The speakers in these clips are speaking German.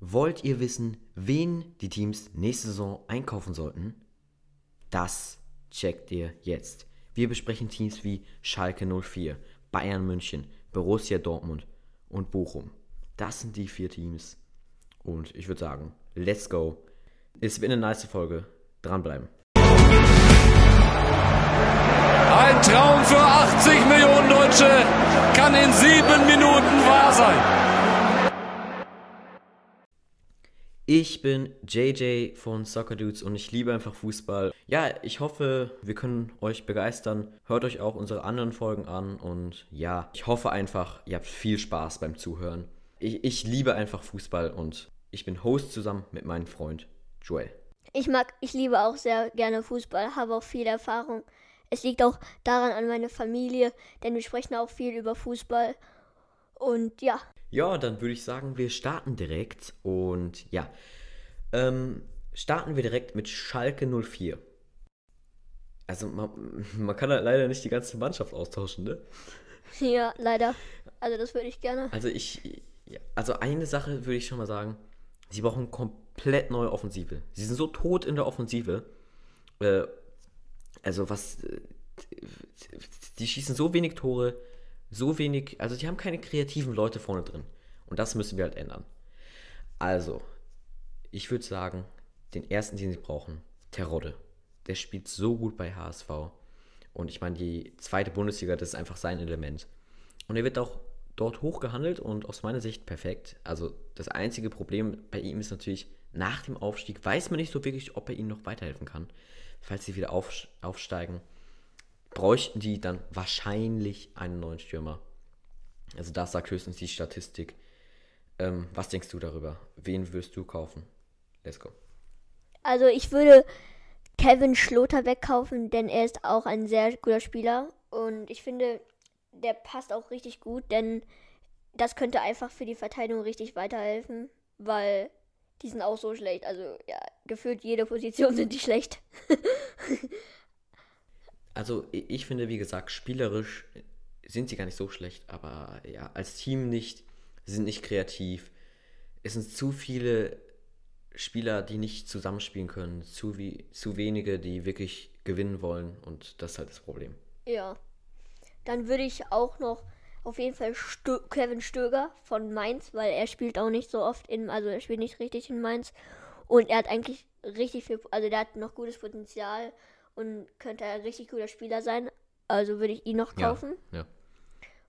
Wollt ihr wissen, wen die Teams nächste Saison einkaufen sollten? Das checkt ihr jetzt. Wir besprechen Teams wie Schalke 04, Bayern München, Borussia Dortmund und Bochum. Das sind die vier Teams. Und ich würde sagen, let's go. Es wird eine nice Folge. Dranbleiben. Ein Traum für 80 Millionen Deutsche kann in sieben Minuten wahr sein. Ich bin JJ von Soccer Dudes und ich liebe einfach Fußball. Ja, ich hoffe, wir können euch begeistern. Hört euch auch unsere anderen Folgen an und ja, ich hoffe einfach, ihr habt viel Spaß beim Zuhören. Ich, ich liebe einfach Fußball und ich bin Host zusammen mit meinem Freund Joel. Ich mag, ich liebe auch sehr gerne Fußball, habe auch viel Erfahrung. Es liegt auch daran an meine Familie, denn wir sprechen auch viel über Fußball. Und ja. Ja, dann würde ich sagen, wir starten direkt. Und ja, ähm, starten wir direkt mit Schalke 04. Also man, man kann halt leider nicht die ganze Mannschaft austauschen, ne? Ja, leider. Also das würde ich gerne. Also ich, also eine Sache würde ich schon mal sagen, sie brauchen komplett neue Offensive. Sie sind so tot in der Offensive. Äh, also was, äh, die schießen so wenig Tore, so wenig, also die haben keine kreativen Leute vorne drin. Und das müssen wir halt ändern. Also, ich würde sagen, den ersten, den sie brauchen, Terodde. Der spielt so gut bei HSV. Und ich meine, die zweite Bundesliga, das ist einfach sein Element. Und er wird auch dort hoch gehandelt und aus meiner Sicht perfekt. Also das einzige Problem bei ihm ist natürlich, nach dem Aufstieg weiß man nicht so wirklich, ob er ihnen noch weiterhelfen kann. Falls sie wieder aufsteigen, bräuchten die dann wahrscheinlich einen neuen Stürmer. Also das sagt höchstens die Statistik. Ähm, was denkst du darüber? Wen wirst du kaufen? Let's go. Also ich würde Kevin Schloter wegkaufen, denn er ist auch ein sehr guter Spieler und ich finde, der passt auch richtig gut, denn das könnte einfach für die Verteidigung richtig weiterhelfen, weil die sind auch so schlecht. Also ja, gefühlt jede Position sind die schlecht. also ich finde, wie gesagt, spielerisch sind sie gar nicht so schlecht, aber ja, als Team nicht, sind nicht kreativ. Es sind zu viele Spieler, die nicht zusammenspielen können, zu, wie, zu wenige, die wirklich gewinnen wollen und das ist halt das Problem. Ja. Dann würde ich auch noch auf jeden Fall Stö Kevin Stöger von Mainz, weil er spielt auch nicht so oft in, also er spielt nicht richtig in Mainz und er hat eigentlich richtig viel, also der hat noch gutes Potenzial und könnte ein richtig guter Spieler sein. Also würde ich ihn noch kaufen. Ja. ja.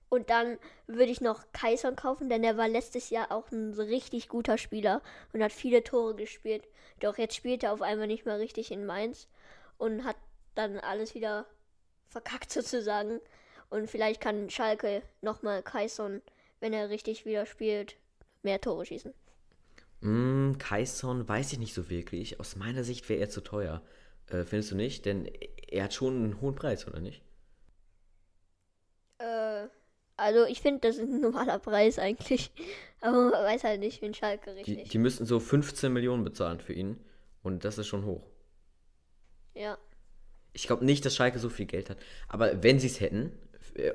Und dann würde ich noch Kaison kaufen, denn er war letztes Jahr auch ein richtig guter Spieler und hat viele Tore gespielt. Doch jetzt spielt er auf einmal nicht mehr richtig in Mainz und hat dann alles wieder verkackt sozusagen. Und vielleicht kann Schalke nochmal Kaison, wenn er richtig wieder spielt, mehr Tore schießen. Mm, Kaison weiß ich nicht so wirklich. Aus meiner Sicht wäre er zu teuer. Äh, findest du nicht? Denn er hat schon einen hohen Preis, oder nicht? Äh, also ich finde, das ist ein normaler Preis eigentlich. Aber man weiß halt nicht, wie Schalke richtig. Die, die müssten so 15 Millionen bezahlen für ihn. Und das ist schon hoch. Ja. Ich glaube nicht, dass Schalke so viel Geld hat. Aber wenn sie es hätten, äh,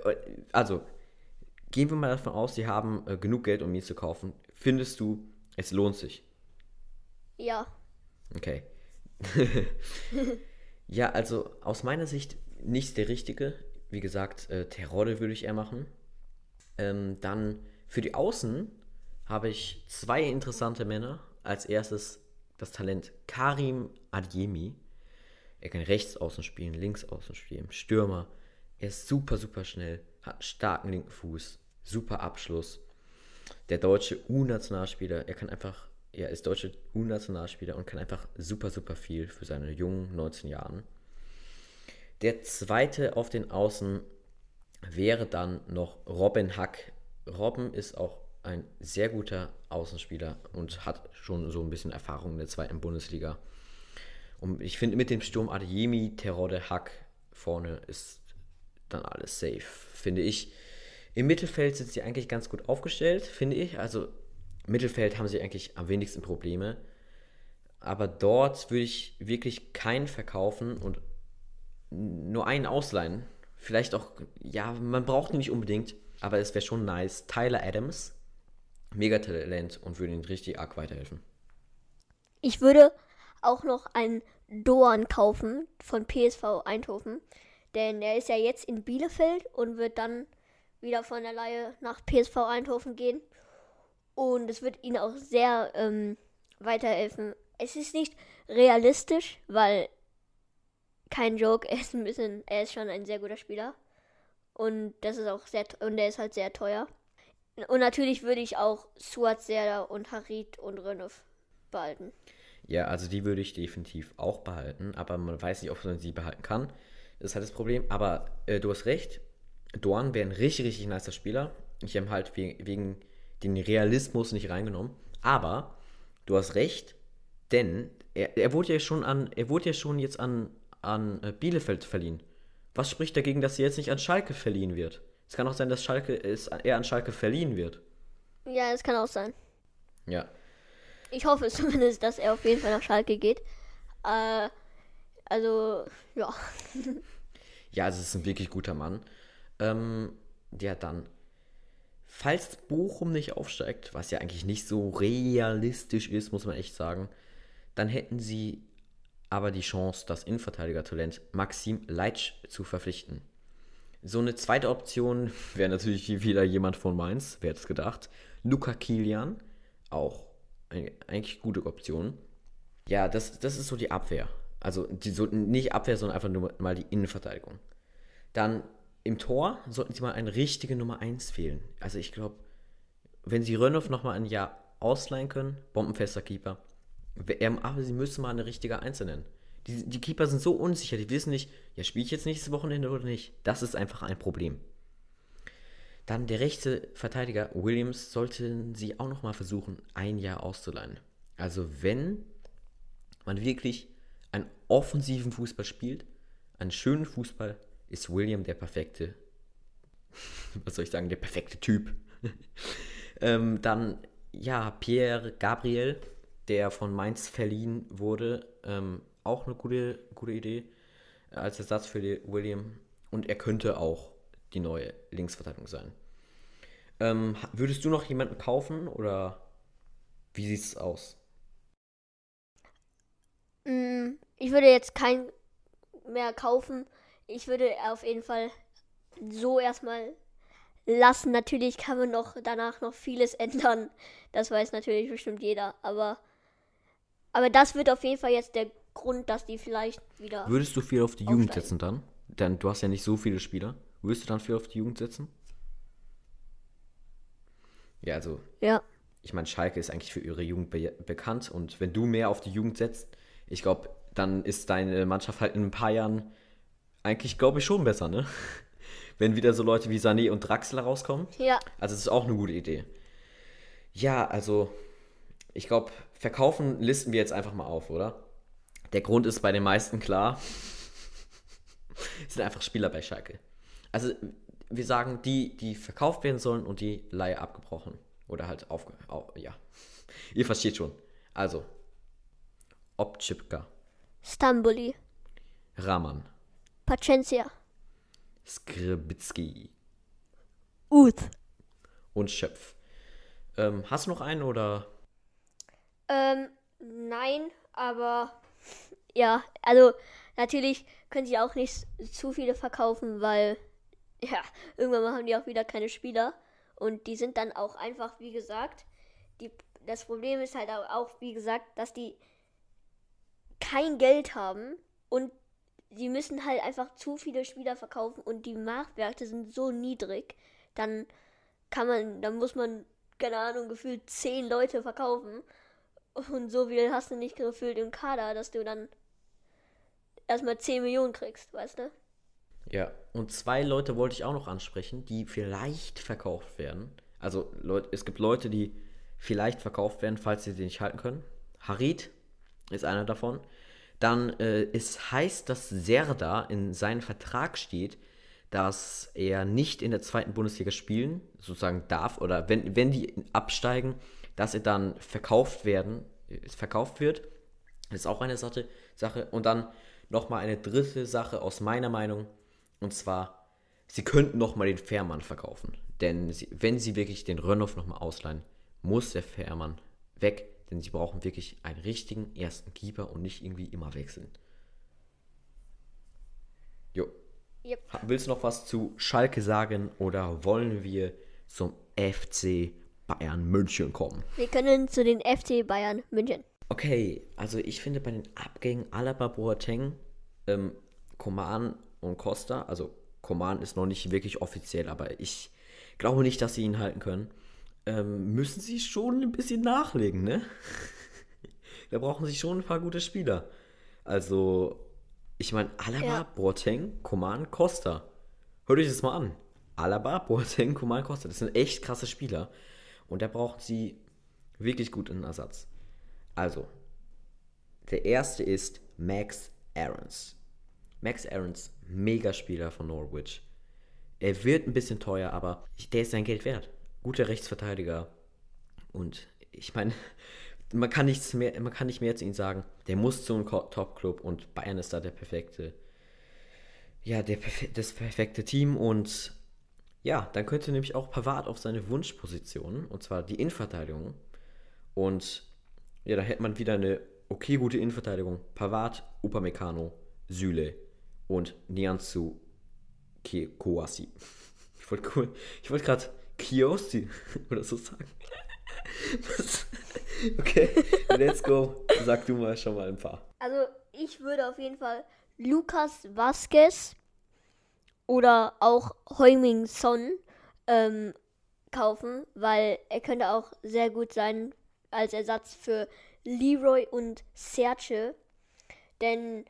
also gehen wir mal davon aus, sie haben äh, genug Geld, um ihn zu kaufen. Findest du, es lohnt sich? Ja. Okay. ja, also aus meiner Sicht nicht der richtige. Wie gesagt, äh, Terodde würde ich eher machen. Ähm, dann für die Außen habe ich zwei interessante Männer. Als erstes das Talent Karim Adjemi. Er kann rechts außen spielen, links außen spielen, Stürmer. Er ist super, super schnell, hat starken linken Fuß, super Abschluss. Der deutsche U-Nationalspieler, er kann einfach, er ist deutsche U-Nationalspieler und kann einfach super, super viel für seine jungen 19 Jahren. Der zweite auf den Außen wäre dann noch Robin Hack. Robin ist auch ein sehr guter Außenspieler und hat schon so ein bisschen Erfahrung in der zweiten Bundesliga. Und ich finde, mit dem Sturm Adeyemi, Terode, Hack vorne ist dann alles safe, finde ich. Im Mittelfeld sind sie eigentlich ganz gut aufgestellt, finde ich. Also Mittelfeld haben sie eigentlich am wenigsten Probleme. Aber dort würde ich wirklich keinen verkaufen und nur einen ausleihen. Vielleicht auch, ja, man braucht ihn nicht unbedingt, aber es wäre schon nice. Tyler Adams Megatalent und würde ihnen richtig arg weiterhelfen. Ich würde auch noch einen Doan kaufen von PSV Eindhoven. Denn er ist ja jetzt in Bielefeld und wird dann wieder von der Laie nach PSV Eindhoven gehen. Und es wird ihn auch sehr ähm, weiterhelfen. Es ist nicht realistisch, weil kein Joke, er ist ein bisschen, er ist schon ein sehr guter Spieler. Und das ist auch sehr und er ist halt sehr teuer. Und natürlich würde ich auch Suat Serda und Harit und Renov behalten. Ja, also die würde ich definitiv auch behalten, aber man weiß nicht, ob man sie behalten kann. Das ist halt das Problem. Aber äh, du hast recht, Dorn wäre ein richtig, richtig nicer Spieler. Ich habe halt wegen, wegen den Realismus nicht reingenommen. Aber du hast recht, denn er, er wurde ja schon an, er wurde ja schon jetzt an, an äh, Bielefeld verliehen. Was spricht dagegen, dass er jetzt nicht an Schalke verliehen wird? Es kann auch sein, dass Schalke ist, er an Schalke verliehen wird. Ja, es kann auch sein. Ja. Ich hoffe zumindest, dass er auf jeden Fall nach Schalke geht. Äh, also, ja. ja, also es ist ein wirklich guter Mann. Ähm, ja, dann. Falls Bochum nicht aufsteigt, was ja eigentlich nicht so realistisch ist, muss man echt sagen, dann hätten sie aber die Chance, das Innenverteidiger-Talent Maxim Leitsch zu verpflichten. So eine zweite Option wäre natürlich wieder jemand von Mainz, wer hätte es gedacht. Luca Kilian, auch eine, eigentlich gute Option. Ja, das, das ist so die Abwehr. Also die, so, nicht Abwehr, sondern einfach nur mal die Innenverteidigung. Dann im Tor sollten sie mal eine richtige Nummer 1 wählen. Also ich glaube, wenn sie Rönnow nochmal ein Jahr ausleihen können, bombenfester Keeper, aber sie müssen mal eine richtige Einzel nennen. Die, die Keeper sind so unsicher, die wissen nicht, ja, spiele ich jetzt nächstes Wochenende oder nicht. Das ist einfach ein Problem. Dann der rechte Verteidiger Williams sollten sie auch nochmal versuchen, ein Jahr auszuleihen. Also wenn man wirklich einen offensiven Fußball spielt, einen schönen Fußball, ist William der perfekte, was soll ich sagen, der perfekte Typ. ähm, dann, ja, Pierre Gabriel, der von Mainz verliehen wurde, ähm, auch eine gute, gute Idee äh, als Ersatz für William. Und er könnte auch die neue Linksverteidigung sein. Ähm, würdest du noch jemanden kaufen oder wie sieht es aus? Mm, ich würde jetzt keinen mehr kaufen. Ich würde auf jeden Fall so erstmal lassen. Natürlich kann man noch danach noch vieles ändern. Das weiß natürlich bestimmt jeder. Aber, aber das wird auf jeden Fall jetzt der Grund, dass die vielleicht wieder. Würdest du viel auf die Jugend setzen dann? Denn du hast ja nicht so viele Spieler. Würdest du dann viel auf die Jugend setzen? Ja, also. Ja. Ich meine, Schalke ist eigentlich für ihre Jugend be bekannt und wenn du mehr auf die Jugend setzt, ich glaube, dann ist deine Mannschaft halt in ein paar Jahren eigentlich, glaube ich, schon besser, ne? Wenn wieder so Leute wie Sané und Draxler rauskommen. Ja. Also, das ist auch eine gute Idee. Ja, also, ich glaube, verkaufen listen wir jetzt einfach mal auf, oder? Der Grund ist bei den meisten klar. es sind einfach Spieler bei Schalke. Also, wir sagen die, die verkauft werden sollen und die Leihe abgebrochen. Oder halt aufge... Auf, ja. Ihr versteht schon. Also. Obchipka. Stamboli. Raman. Pacencia. Skribitski. Uth. Und Schöpf. Ähm, hast du noch einen oder? Ähm, nein, aber ja, also natürlich können sie auch nicht zu viele verkaufen, weil ja, irgendwann haben die auch wieder keine Spieler. Und die sind dann auch einfach, wie gesagt, die, das Problem ist halt auch, wie gesagt, dass die kein Geld haben und sie müssen halt einfach zu viele Spieler verkaufen und die Marktwerte sind so niedrig, dann kann man, dann muss man, keine Ahnung, gefühlt zehn Leute verkaufen. Und so viel hast du nicht gefühlt im Kader, dass du dann erstmal 10 Millionen kriegst, weißt du? Ja, und zwei Leute wollte ich auch noch ansprechen, die vielleicht verkauft werden. Also Leute, es gibt Leute, die vielleicht verkauft werden, falls sie sie nicht halten können. Harid ist einer davon. Dann äh, es heißt, dass Serda in seinem Vertrag steht, dass er nicht in der zweiten Bundesliga spielen, sozusagen darf, oder wenn, wenn die absteigen, dass er dann verkauft werden, verkauft wird. Das ist auch eine Sache. Und dann nochmal eine dritte Sache aus meiner Meinung. Und zwar, sie könnten nochmal den Fährmann verkaufen. Denn sie, wenn sie wirklich den Rönnoff nochmal ausleihen, muss der Fährmann weg, denn sie brauchen wirklich einen richtigen ersten Keeper und nicht irgendwie immer wechseln. Jo. Yep. Willst du noch was zu Schalke sagen oder wollen wir zum FC Bayern München kommen? Wir können zu den FC Bayern München. Okay, also ich finde bei den Abgängen Alaba, Boateng, ähm, Coman und Costa, also Coman ist noch nicht wirklich offiziell, aber ich glaube nicht, dass sie ihn halten können, ähm, müssen sie schon ein bisschen nachlegen, ne? da brauchen sie schon ein paar gute Spieler. Also, ich meine, Alaba, Ja. Boateng, Coman, Costa. Hört euch das mal an. Alaba, Boateng, Coman, Costa. Das sind echt krasse Spieler. Und da brauchen sie wirklich guten Ersatz. Also, der erste ist Max Aarons. Max Aarons, Megaspieler von Norwich. Er wird ein bisschen teuer, aber der ist sein Geld wert. Guter Rechtsverteidiger. Und ich meine, man kann nichts mehr, man kann nicht mehr zu ihm sagen. Der muss zu einem Top-Club und Bayern ist da der perfekte, ja, der, das perfekte Team und ja, dann könnte nämlich auch Pavard auf seine Wunschposition, und zwar die Innenverteidigung. Und ja, da hätte man wieder eine okay gute Innenverteidigung. Pavard, Upamecano, Süle und Nianzu Kouassi. Ich wollte cool, ich wollte gerade Kiosi oder so sagen. Okay, let's go. Sag du mal schon mal ein paar. Also ich würde auf jeden Fall Lukas Vasquez oder auch Heung-Min Son ähm, kaufen, weil er könnte auch sehr gut sein als Ersatz für Leroy und Serge. Denn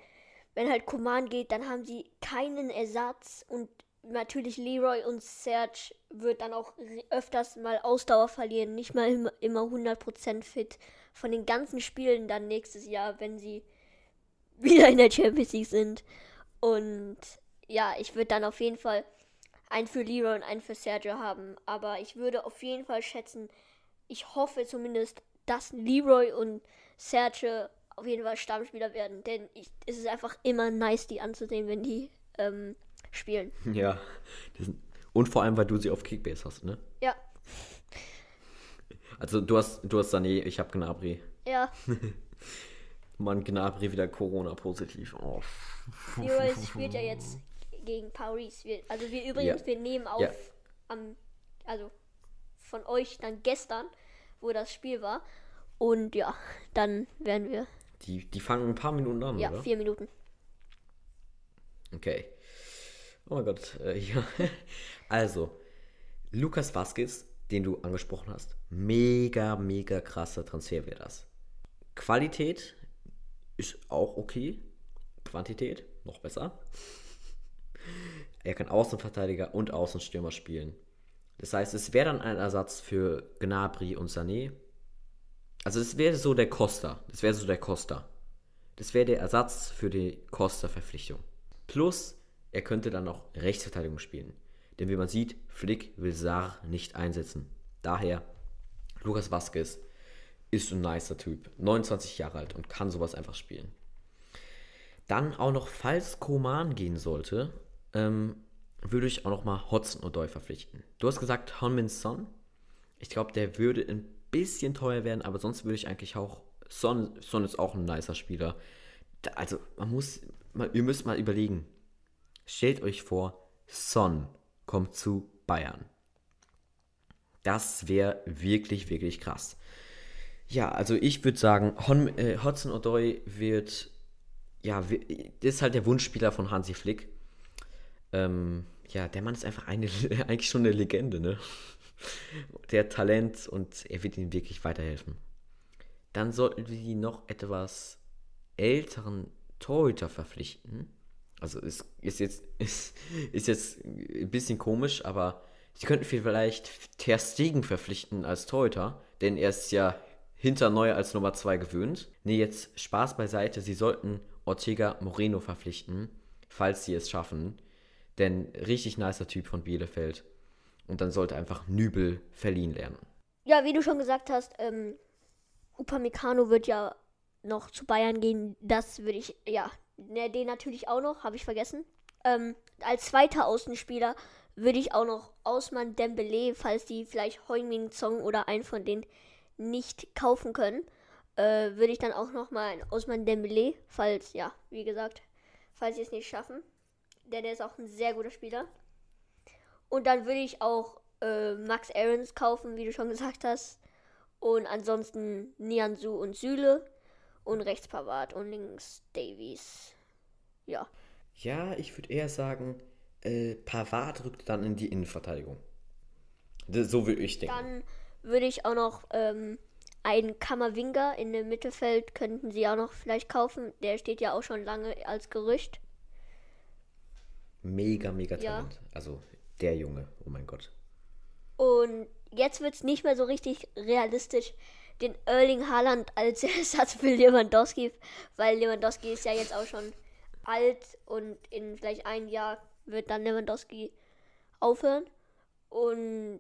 wenn halt Coman geht, dann haben sie keinen Ersatz und natürlich Leroy und Serge wird dann auch öfters mal Ausdauer verlieren, nicht mal immer, immer 100% fit von den ganzen Spielen dann nächstes Jahr, wenn sie wieder in der Champions League sind. Und ja, ich würde dann auf jeden Fall einen für Leroy und einen für Sergio haben. Aber ich würde auf jeden Fall schätzen, ich hoffe zumindest, dass Leroy und Sergio auf jeden Fall Stammspieler werden. Denn ich, es ist einfach immer nice, die anzusehen, wenn die ähm, spielen. Ja. Und vor allem, weil du sie auf Kickbase hast, ne? Ja, Also du hast, du hast Sané, ich habe Gnabry. ja. Mann, Gnabry wieder Corona-positiv. Oh. Spielt ja jetzt gegen Paris. Wir, also wir übrigens, Ja. wir nehmen auf Ja. am, also von euch dann gestern, wo das Spiel war. Und ja, dann werden wir, Die, die fangen ein paar Minuten an, ja, oder? vier Minuten. Okay. Oh mein Gott, äh, ja. Also, Lukas Vasquez, den du angesprochen hast, mega, mega krasser Transfer wäre das. Qualität ist auch okay. Quantität noch besser. Er kann Außenverteidiger und Außenstürmer spielen. Das heißt, es wäre dann ein Ersatz für Gnabry und Sané. Also es wäre so der Costa. Das wäre so der Costa. Das wäre der Ersatz für die Costa-Verpflichtung. Plus, er könnte dann auch Rechtsverteidigung spielen. Denn wie man sieht, Flick will Saar nicht einsetzen. Daher, Lukas Vasquez ist ein nicer Typ. 29 Jahre alt und kann sowas einfach spielen. Dann auch noch, falls Koman gehen sollte, ähm, würde ich auch noch mal Hodson Odoi verpflichten. Du hast gesagt, Honmin Son. Ich glaube, der würde ein bisschen teuer werden, aber sonst würde ich eigentlich auch. Son, Son ist auch ein nicer Spieler. Da, also, man muss. Man, ihr müsst mal überlegen. Stellt euch vor, Son kommt zu Bayern. Das wäre wirklich, wirklich krass. Ja, also ich würde sagen, Hon, äh, Hodson Odoi wird. Ja, ist halt der Wunschspieler von Hansi Flick. Ähm, ja, der Mann ist einfach eine, eigentlich schon eine Legende, ne? Der hat Talent und er wird ihnen wirklich weiterhelfen. Dann sollten wir die noch etwas älteren Torhüter verpflichten. Also ist, ist jetzt ist, ist jetzt ein bisschen komisch, aber sie könnten vielleicht Ter Stegen verpflichten als Torhüter, denn er ist ja hinter Neuer als Nummer 2 gewöhnt. Nee, jetzt Spaß beiseite, sie sollten Ortega Moreno verpflichten, falls sie es schaffen. Denn richtig nicer Typ von Bielefeld. Und dann sollte einfach Nübel verliehen lernen. Ja, wie du schon gesagt hast, ähm, Upamecano wird ja noch zu Bayern gehen. Das würde ich, ja, ne, den natürlich auch noch, habe ich vergessen. Ähm, als zweiter Außenspieler würde ich auch noch Ausmann Dembele, falls die vielleicht Heung-Min Song oder einen von denen nicht kaufen können, äh, würde ich dann auch noch mal einen Ausmann Dembele, falls, ja, wie gesagt, falls sie es nicht schaffen. Denn er ist auch ein sehr guter Spieler. Und dann würde ich auch äh, Max Aarons kaufen, wie du schon gesagt hast. Und ansonsten Nianzu und Süle. Und rechts Pavard und links Davies. Ja. Ja, ich würde eher sagen, äh, Pavard rückt dann in die Innenverteidigung. So würde ich denken. Dann würde ich auch noch ähm, einen Kammerwinger in dem Mittelfeld könnten sie auch noch vielleicht kaufen. Der steht ja auch schon lange als Gerücht. Mega, mega Talent. Also der Junge, oh mein Gott. Und jetzt wird es nicht mehr so richtig realistisch, den Erling Haaland als Ersatz für Lewandowski, weil Lewandowski ist ja jetzt auch schon alt und in vielleicht ein Jahr wird dann Lewandowski aufhören. Und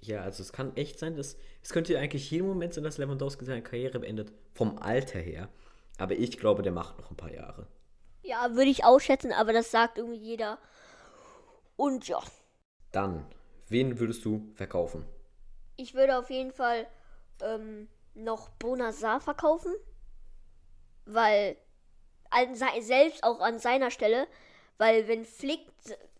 ja, also es kann echt sein, dass es könnte eigentlich jeden Moment sein, dass Lewandowski seine Karriere beendet, vom Alter her. Aber ich glaube, der macht noch ein paar Jahre. Ja, würde ich auch schätzen, aber das sagt irgendwie jeder. Und ja. Dann, wen würdest du verkaufen? Ich würde auf jeden Fall ähm, noch Bonazar verkaufen, weil an, selbst auch an seiner Stelle, weil wenn Flick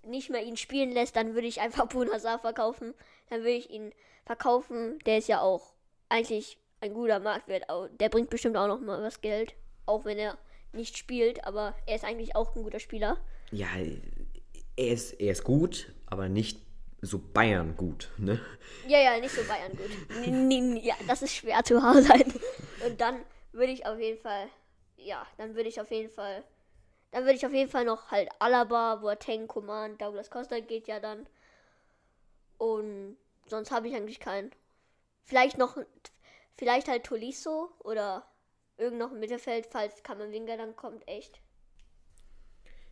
nicht mehr ihn spielen lässt, dann würde ich einfach Bonazar verkaufen. Dann würde ich ihn verkaufen. Der ist ja auch eigentlich ein guter Marktwert. Der bringt bestimmt auch noch mal was Geld, auch wenn er nicht spielt, aber er ist eigentlich auch ein guter Spieler. Ja, er ist, er ist gut, aber nicht so Bayern gut, ne? Ja, ja, nicht so Bayern gut. ja, das ist schwer zu Hause sein. Und dann würde ich auf jeden Fall, ja, dann würde ich auf jeden Fall, dann würde ich auf jeden Fall noch halt Alaba, Boateng, Coman, Douglas Costa geht ja dann. Und sonst habe ich eigentlich keinen. Vielleicht noch, vielleicht halt Tolisso oder irgend noch im Mittelfeld, falls Kammerwinger dann kommt, echt.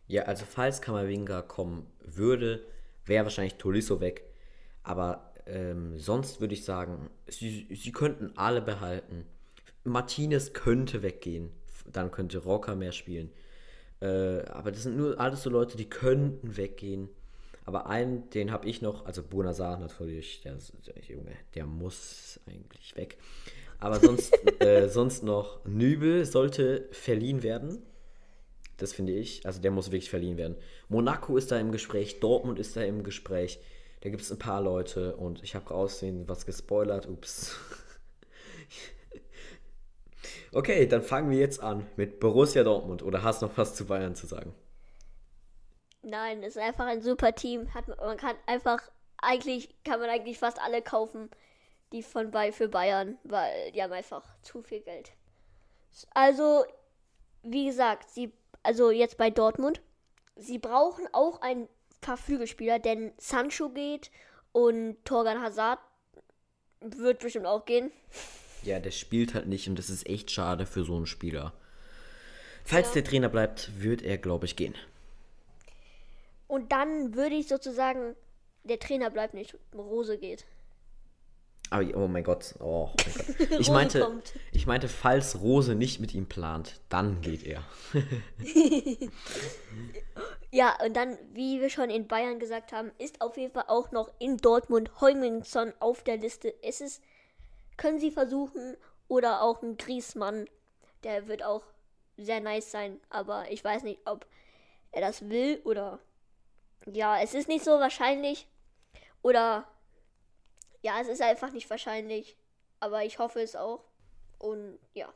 Ja, also falls Kammerwinger kommen würde, wäre wahrscheinlich Tolisso weg. Aber ähm, sonst würde ich sagen, sie, sie könnten alle behalten. Martinez könnte weggehen. Dann könnte Rocker mehr spielen. Äh, aber das sind nur alles so Leute, die könnten weggehen. Aber einen, den habe ich noch, also Bonazar natürlich, der, der Junge, der muss eigentlich weg. Aber sonst, äh, sonst noch Nübel sollte verliehen werden. Das finde ich. Also der muss wirklich verliehen werden. Monaco ist da im Gespräch, Dortmund ist da im Gespräch. Da gibt es ein paar Leute und ich habe aussehen was gespoilert. Ups. okay, dann fangen wir jetzt an mit Borussia Dortmund. Oder hast du noch was zu Bayern zu sagen? Nein, es ist einfach ein super Team. Hat, man kann einfach, eigentlich kann man eigentlich fast alle kaufen die von bei für Bayern, weil die haben einfach zu viel Geld. Also, wie gesagt, sie, also jetzt bei Dortmund, sie brauchen auch ein paar Flügelspieler, denn Sancho geht und Torgan Hazard wird bestimmt auch gehen. Ja, der spielt halt nicht und das ist echt schade für so einen Spieler. Falls ja. der Trainer bleibt, wird er, glaube ich, gehen. Und dann würde ich sozusagen, der Trainer bleibt nicht, Rose geht. Aber, oh mein Gott, oh mein Gott. Ich meinte, ich meinte, falls Rose nicht mit ihm plant, dann geht er. ja, und dann, wie wir schon in Bayern gesagt haben, ist auf jeden Fall auch noch in Dortmund Heumingson auf der Liste. Es ist, können sie versuchen, oder auch ein Griesmann, der wird auch sehr nice sein, aber ich weiß nicht, ob er das will oder ja, es ist nicht so wahrscheinlich. Oder ja, es ist einfach nicht wahrscheinlich. Aber ich hoffe es auch. Und ja.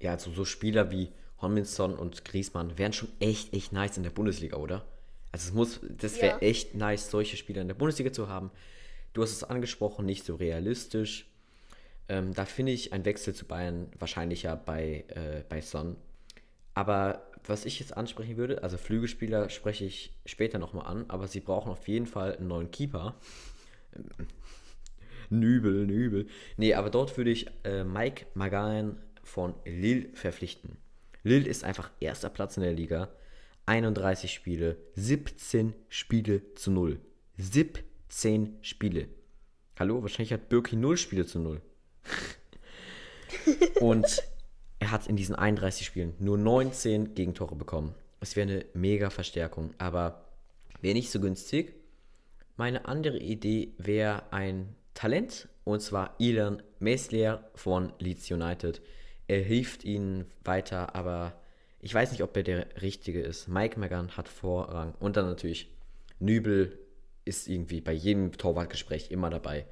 Ja, also so Spieler wie Homminson und Griesmann wären schon echt, echt nice in der Bundesliga, oder? Also es muss, das wäre ja. echt nice, solche Spieler in der Bundesliga zu haben. Du hast es angesprochen, nicht so realistisch. Ähm, da finde ich ein Wechsel zu Bayern wahrscheinlicher bei, äh, bei Son. Aber was ich jetzt ansprechen würde, also Flügelspieler spreche ich später nochmal an, aber sie brauchen auf jeden Fall einen neuen Keeper. Nübel, Nübel. Nee, aber dort würde ich äh, Mike Magan von Lille verpflichten. Lille ist einfach erster Platz in der Liga. 31 Spiele, 17 Spiele zu 0. 17 Spiele. Hallo, wahrscheinlich hat Birki 0 Spiele zu 0. Und er hat in diesen 31 Spielen nur 19 Gegentore bekommen. Es wäre eine mega Verstärkung, aber wäre nicht so günstig. meine andere Idee wäre ein Talent, und zwar Elon Meslier von Leeds United. Er hilft ihnen weiter, aber ich weiß nicht, ob er der Richtige ist. Mike Megan hat Vorrang. Und dann natürlich Nübel ist irgendwie bei jedem Torwartgespräch immer dabei.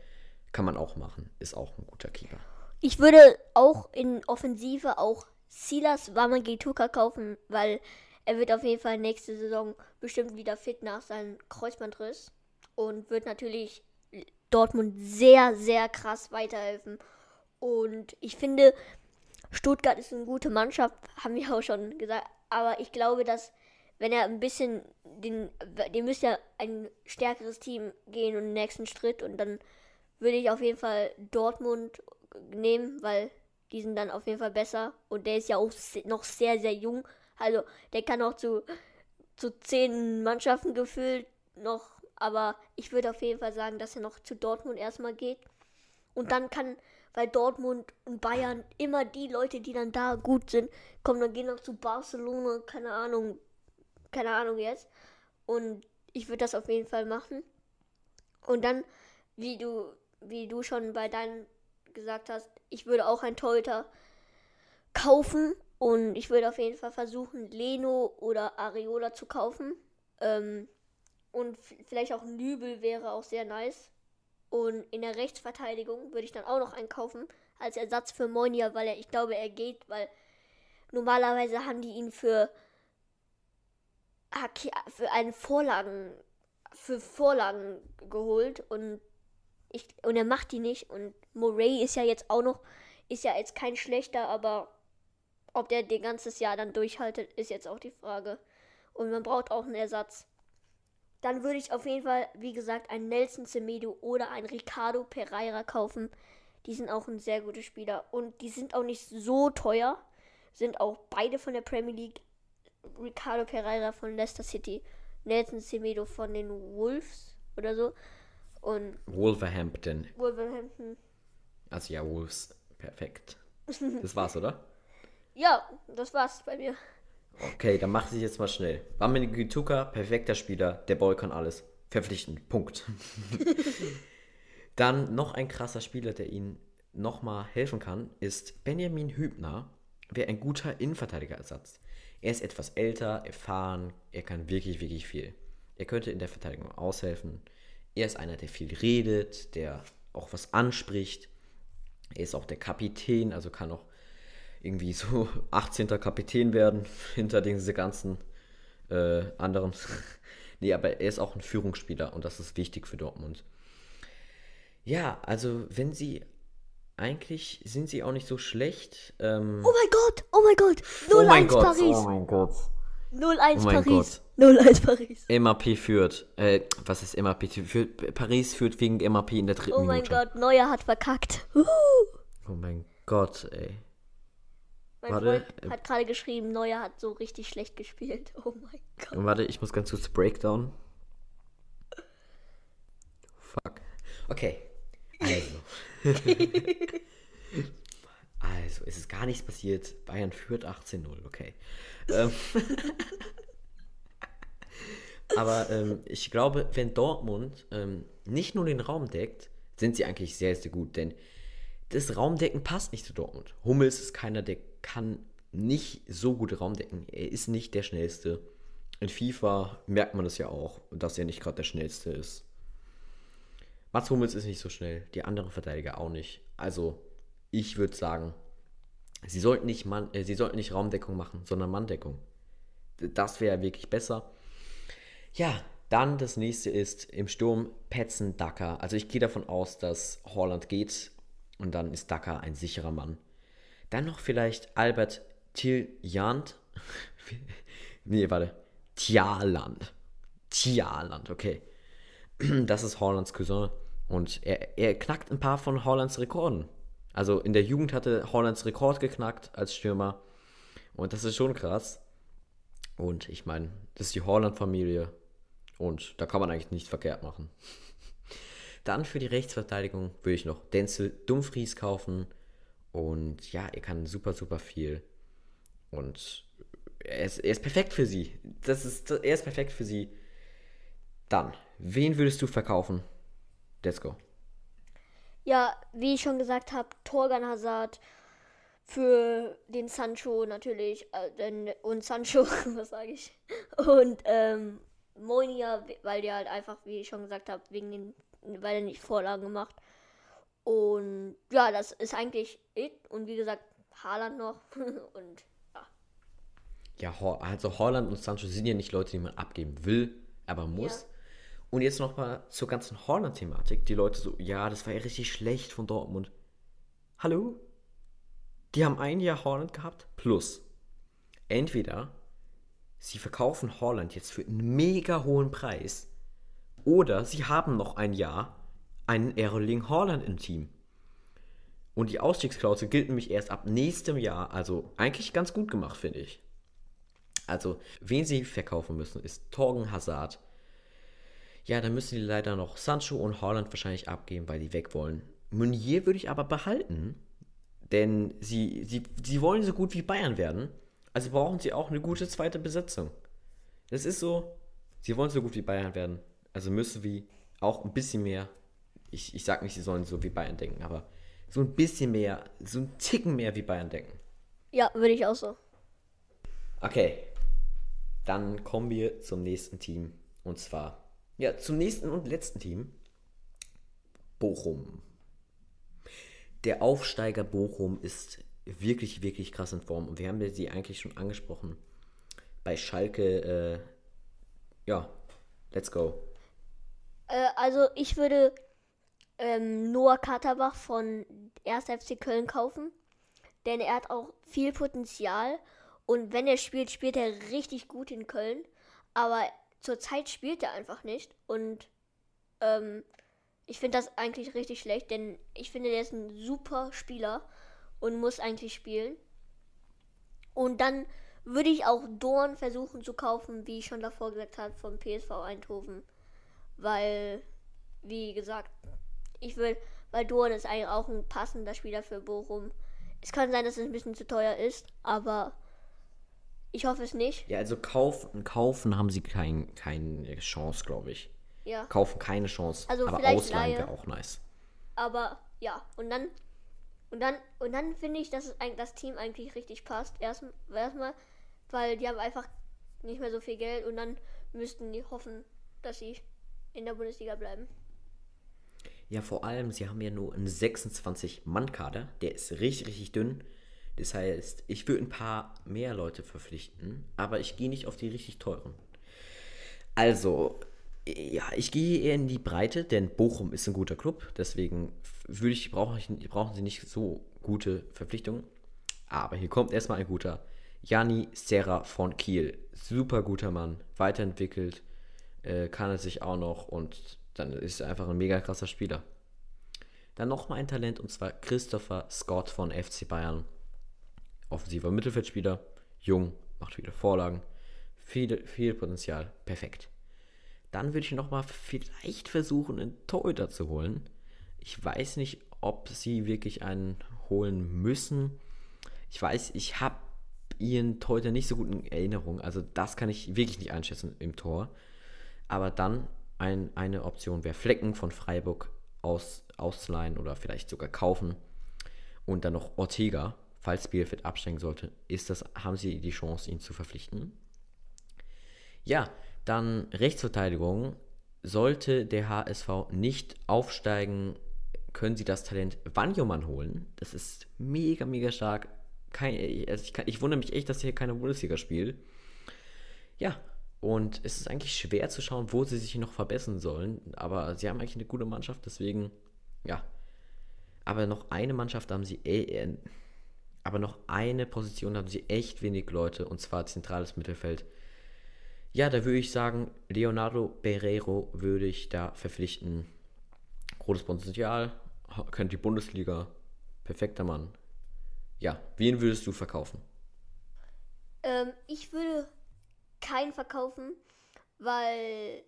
Kann man auch machen. Ist auch ein guter Keeper. Ich würde auch in Offensive auch Silas Wamangituka kaufen, weil er wird auf jeden Fall nächste Saison bestimmt wieder fit nach seinem Kreuzbandriss und wird natürlich Dortmund sehr, sehr krass weiterhelfen. Und ich finde, Stuttgart ist eine gute Mannschaft, haben wir auch schon gesagt. Aber ich glaube, dass wenn er ein bisschen den, dem müsste ja ein stärkeres Team gehen und den nächsten Schritt und dann würde ich auf jeden Fall Dortmund nehmen, weil die sind dann auf jeden Fall besser und der ist ja auch noch sehr, sehr jung. Also der kann auch zu, zu zehn Mannschaften gefühlt noch, aber ich würde auf jeden Fall sagen, dass er noch zu Dortmund erstmal geht. Und dann kann, weil Dortmund und Bayern immer die Leute, die dann da gut sind, kommen dann gehen noch zu Barcelona, keine Ahnung, keine Ahnung jetzt. Und ich würde das auf jeden Fall machen. Und dann, wie du, wie du schon bei deinen gesagt hast, ich würde auch ein Torhüter kaufen und ich würde auf jeden Fall versuchen, Leno oder Areola zu kaufen. Ähm, und vielleicht auch Nübel wäre auch sehr nice. Und in der Rechtsverteidigung würde ich dann auch noch einkaufen als Ersatz für Monia, weil er, ich glaube, er geht, weil normalerweise haben die ihn für für einen Vorlagen, für Vorlagen geholt und ich, und er macht die nicht. Und Murray ist ja jetzt auch noch, ist ja jetzt kein schlechter, aber ob der den ganzes Jahr dann durchhaltet, ist jetzt auch die Frage. Und man braucht auch einen Ersatz. Dann würde ich auf jeden Fall, wie gesagt, einen Nelson Semedo oder einen Ricardo Pereira kaufen. Die sind auch ein sehr guter Spieler. Und die sind auch nicht so teuer. Sind auch beide von der Premier League Ricardo Pereira von Leicester City, Nelson Semedo von den Wolves oder so. Und Wolverhampton. Wolverhampton. Also ja, Wolves. Perfekt. Das war's, oder? Ja, das war's bei mir. Okay, dann mach ich jetzt mal schnell. Ramin Gituka, perfekter Spieler. Der Boy kann alles. Verpflichten. Punkt. dann noch ein krasser Spieler, der ihnen nochmal helfen kann, ist Benjamin Hübner. Wäre ein guter Innenverteidigerersatz. Er ist etwas älter, erfahren, er kann wirklich, wirklich viel. Er könnte in der Verteidigung aushelfen. Er ist einer, der viel redet, der auch was anspricht. Er ist auch der Kapitän, also kann auch irgendwie so 18. Kapitän werden hinter diese ganzen äh, anderen. nee, aber er ist auch ein Führungsspieler und das ist wichtig für Dortmund. Ja, also wenn sie eigentlich sind sie auch nicht so schlecht. Ähm, oh mein Gott, oh mein Gott, 0-1 oh mein Gott, Paris. Oh mein Gott. 0-1 Oh Paris. 0-1 Paris. MAP führt. Äh, was ist MAP? Führt, Paris führt wegen MAP in der dritten Oh mein Minute. Gott, Neuer hat verkackt. Uh. Oh mein Gott, ey. Mein Warte, Freund äh, hat gerade geschrieben, Neuer hat so richtig schlecht gespielt. Oh mein Gott. Warte, ich muss ganz kurz Breakdown. Fuck. Okay. Also. also, es ist gar nichts passiert. Bayern führt 18-0, okay. Ähm, Aber ähm, ich glaube, wenn Dortmund ähm, nicht nur den Raum deckt, sind sie eigentlich sehr, sehr gut. Denn das Raumdecken passt nicht zu Dortmund. Hummels ist keiner, der kann nicht so gut Raumdecken. Er ist nicht der Schnellste. In FIFA merkt man das ja auch, dass er nicht gerade der Schnellste ist. Mats Hummels ist nicht so schnell, die anderen Verteidiger auch nicht. Also, ich würde sagen, sie sollten nicht, Mann, äh, sie sollten nicht Raumdeckung machen, sondern Manndeckung. Das wäre wirklich besser. Ja, dann das nächste ist im Sturm Petzen Dacker. Also ich gehe davon aus, dass Holland geht und dann ist Dacker ein sicherer Mann. Dann noch vielleicht Albert Tiljand. nee, warte. Tjaland. Tjaland, okay. Das ist Hollands Cousin. Und er, er knackt ein paar von Hollands Rekorden. Also in der Jugend hatte Hollands Rekord geknackt als Stürmer. Und das ist schon krass. Und ich meine, das ist die Holland-Familie. Und da kann man eigentlich nichts verkehrt machen. Dann für die Rechtsverteidigung würde ich noch Denzel Dumfries kaufen. Und ja, er kann super, super viel. Und er ist, er ist perfekt für sie. Das ist, er ist perfekt für sie. Dann Wen würdest du verkaufen? Let's go. Ja, wie ich schon gesagt habe, Torgan Hazard für den Sancho natürlich äh, und Sancho, was sage ich? Und ähm, Monia, weil der halt einfach, wie ich schon gesagt habe, wegen den, weil er nicht Vorlagen gemacht. Und ja, das ist eigentlich it. Und wie gesagt, Haaland noch. und ja. Ja, also Holland und Sancho sind ja nicht Leute, die man abgeben will, aber muss. Ja. Und jetzt nochmal zur ganzen Holland-Thematik. Die Leute so, ja, das war ja richtig schlecht von Dortmund. Hallo? Die haben ein Jahr Holland gehabt, plus. Entweder sie verkaufen Holland jetzt für einen mega hohen Preis, oder sie haben noch ein Jahr einen Erling Holland im Team. Und die Ausstiegsklausel gilt nämlich erst ab nächstem Jahr, also eigentlich ganz gut gemacht, finde ich. Also, wen sie verkaufen müssen, ist Torgen Hazard. Ja, dann müssen die leider noch Sancho und Holland wahrscheinlich abgeben, weil die weg wollen. Meunier würde ich aber behalten, denn sie, sie, sie wollen so gut wie Bayern werden. Also brauchen sie auch eine gute zweite Besetzung. Das ist so, sie wollen so gut wie Bayern werden. Also müssen wir auch ein bisschen mehr, ich, ich sag nicht, sie sollen so wie Bayern denken, aber so ein bisschen mehr, so ein Ticken mehr wie Bayern denken. Ja, würde ich auch so. Okay, dann kommen wir zum nächsten Team. Und zwar, ja, zum nächsten und letzten Team. Bochum. Der Aufsteiger Bochum ist wirklich, wirklich krass in Form. Und wir haben ja sie eigentlich schon angesprochen. Bei Schalke, äh, ja, let's go. Äh, also ich würde ähm, Noah Katterbach von 1. FC Köln kaufen, denn er hat auch viel Potenzial und wenn er spielt, spielt er richtig gut in Köln, aber zurzeit spielt er einfach nicht und ähm, ich finde das eigentlich richtig schlecht, denn ich finde, der ist ein super Spieler und muss eigentlich spielen. Und dann würde ich auch Dorn versuchen zu kaufen, wie ich schon davor gesagt habe, vom PSV Eindhoven. Weil, wie gesagt, ich will, weil Dorn ist eigentlich auch ein passender Spieler für Bochum. Es kann sein, dass es ein bisschen zu teuer ist, aber ich hoffe es nicht. Ja, also kaufen, kaufen haben sie kein, keine Chance, glaube ich. Ja. Kaufen keine Chance. Also aber vielleicht ausleihen Leihe. wäre auch nice. Aber ja, und dann und dann und dann finde ich, dass es eigentlich das Team eigentlich richtig passt. Erst erstmal, weil die haben einfach nicht mehr so viel Geld und dann müssten die hoffen, dass sie in der Bundesliga bleiben. Ja, vor allem, sie haben ja nur einen 26-Mann-Kader. Der ist richtig, richtig dünn. Das heißt, ich würde ein paar mehr Leute verpflichten, aber ich gehe nicht auf die richtig teuren. Also, ja, ich gehe eher in die Breite, denn Bochum ist ein guter Club. Deswegen würde ich, brauche ich, brauchen sie nicht so gute Verpflichtungen. Aber hier kommt erstmal ein guter. Jani Serra von Kiel. Super guter Mann. Weiterentwickelt. Äh, kann er sich auch noch und dann ist er einfach ein mega krasser Spieler. Dann nochmal ein Talent und zwar Christopher Scott von FC Bayern. Offensiver Mittelfeldspieler, jung, macht viele Vorlagen, viel, viel Potenzial, perfekt. Dann würde ich nochmal vielleicht versuchen, einen Torhüter zu holen. Ich weiß nicht, ob sie wirklich einen holen müssen. Ich weiß, ich habe ihren Torhüter nicht so gut in Erinnerung. Also das kann ich wirklich nicht einschätzen im Tor. Aber dann ein, eine Option wäre Flecken von Freiburg aus, ausleihen oder vielleicht sogar kaufen. Und dann noch Ortega, falls Bielefeld absteigen sollte. Ist das, haben sie die Chance, ihn zu verpflichten? Ja, dann Rechtsverteidigung. Sollte der HSV nicht aufsteigen, können sie das Talent Wanjoman holen. Das ist mega, mega stark. Kein, also ich, ich wundere mich echt, dass er hier keine Bundesliga spielt. Ja, und es ist eigentlich schwer zu schauen, wo sie sich noch verbessern sollen. Aber sie haben eigentlich eine gute Mannschaft, deswegen, ja. Aber noch eine Mannschaft haben sie, äh, aber noch eine Position haben sie echt wenig Leute, und zwar zentrales Mittelfeld. Ja, da würde ich sagen, Leonardo Pereiro würde ich da verpflichten. Großes Potenzial, kennt die Bundesliga, perfekter Mann. Ja, wen würdest du verkaufen? Ähm, ich würde keinen verkaufen, weil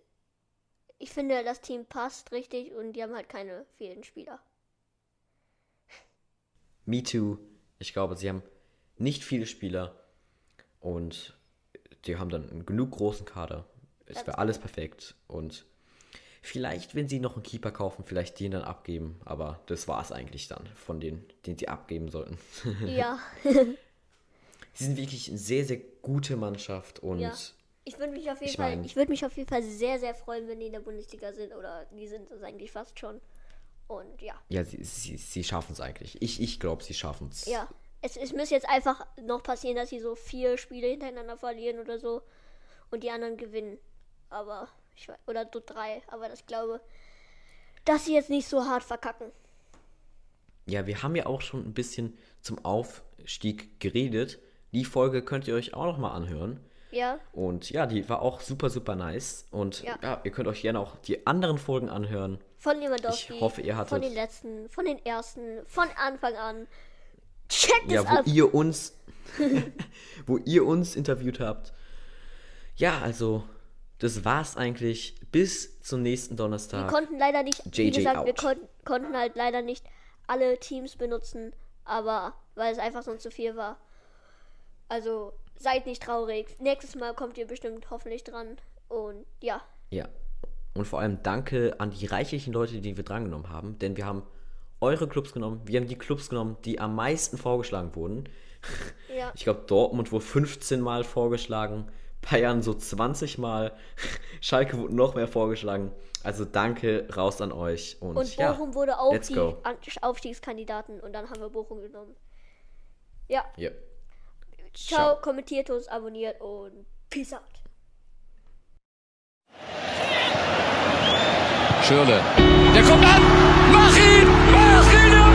ich finde, das Team passt richtig und die haben halt keine vielen Spieler. Me too. Ich glaube, sie haben nicht viele Spieler und die haben dann einen genug großen Kader. Es wäre alles perfekt. Und Vielleicht, wenn sie noch einen Keeper kaufen, vielleicht den dann abgeben. Aber das war es eigentlich dann von denen, den sie abgeben sollten. Ja. sie sind wirklich sehr, sehr gute Mannschaft und Ja. Ich würde mich auf jeden Ich Fall, mein- ich würde mich auf jeden Fall sehr, sehr freuen, wenn die in der Bundesliga sind oder die sind es eigentlich fast schon. Und ja, ja, sie, sie, sie schaffen es eigentlich. Ich, ich glaube, sie schaffen es. ja. Es, es müsste jetzt einfach noch passieren, dass sie so vier Spiele hintereinander verlieren oder so und die anderen gewinnen. Aber ich weiß, oder so drei. Aber das glaube, dass sie jetzt nicht so hart verkacken. Ja, wir haben ja auch schon ein bisschen zum Aufstieg geredet. Die Folge könnt ihr euch auch noch mal anhören. Ja, Und ja, die war auch super, super nice. Und Ja. ja, ihr könnt euch gerne auch die anderen Folgen anhören. von Lewandowski. Ich hoffe, ihr Von hattet- den letzten, von den ersten, von Anfang an. Checkt Ja, es wo ab. ihr uns, wo ihr uns interviewt habt. Ja, also, das war's eigentlich. Bis zum nächsten Wir Donnerstag. konnten leider nicht, wie JJ gesagt, wir out. kon konnten halt leider nicht alle Teams benutzen, aber weil es einfach sonst zu viel war. Also seid nicht traurig. Nächstes Mal kommt ihr bestimmt hoffentlich dran. Und ja, Ja. Und vor allem danke an die reichlichen Leute, die wir drangenommen haben. Denn wir haben eure Clubs genommen. Wir haben die Clubs genommen, die am meisten vorgeschlagen wurden. ja, Ich glaube, Dortmund wurde 15 Mal vorgeschlagen. Bayern so 20 Mal. Schalke wurde noch mehr vorgeschlagen. Also danke raus an euch. Und, und ja, Bochum wurde auch die go. An Aufstiegskandidaten und dann haben wir Bochum genommen. Ja, Ja. Ciao, kommentiert uns, abonniert und peace out. Schürle. Der kommt an. Mach ihn!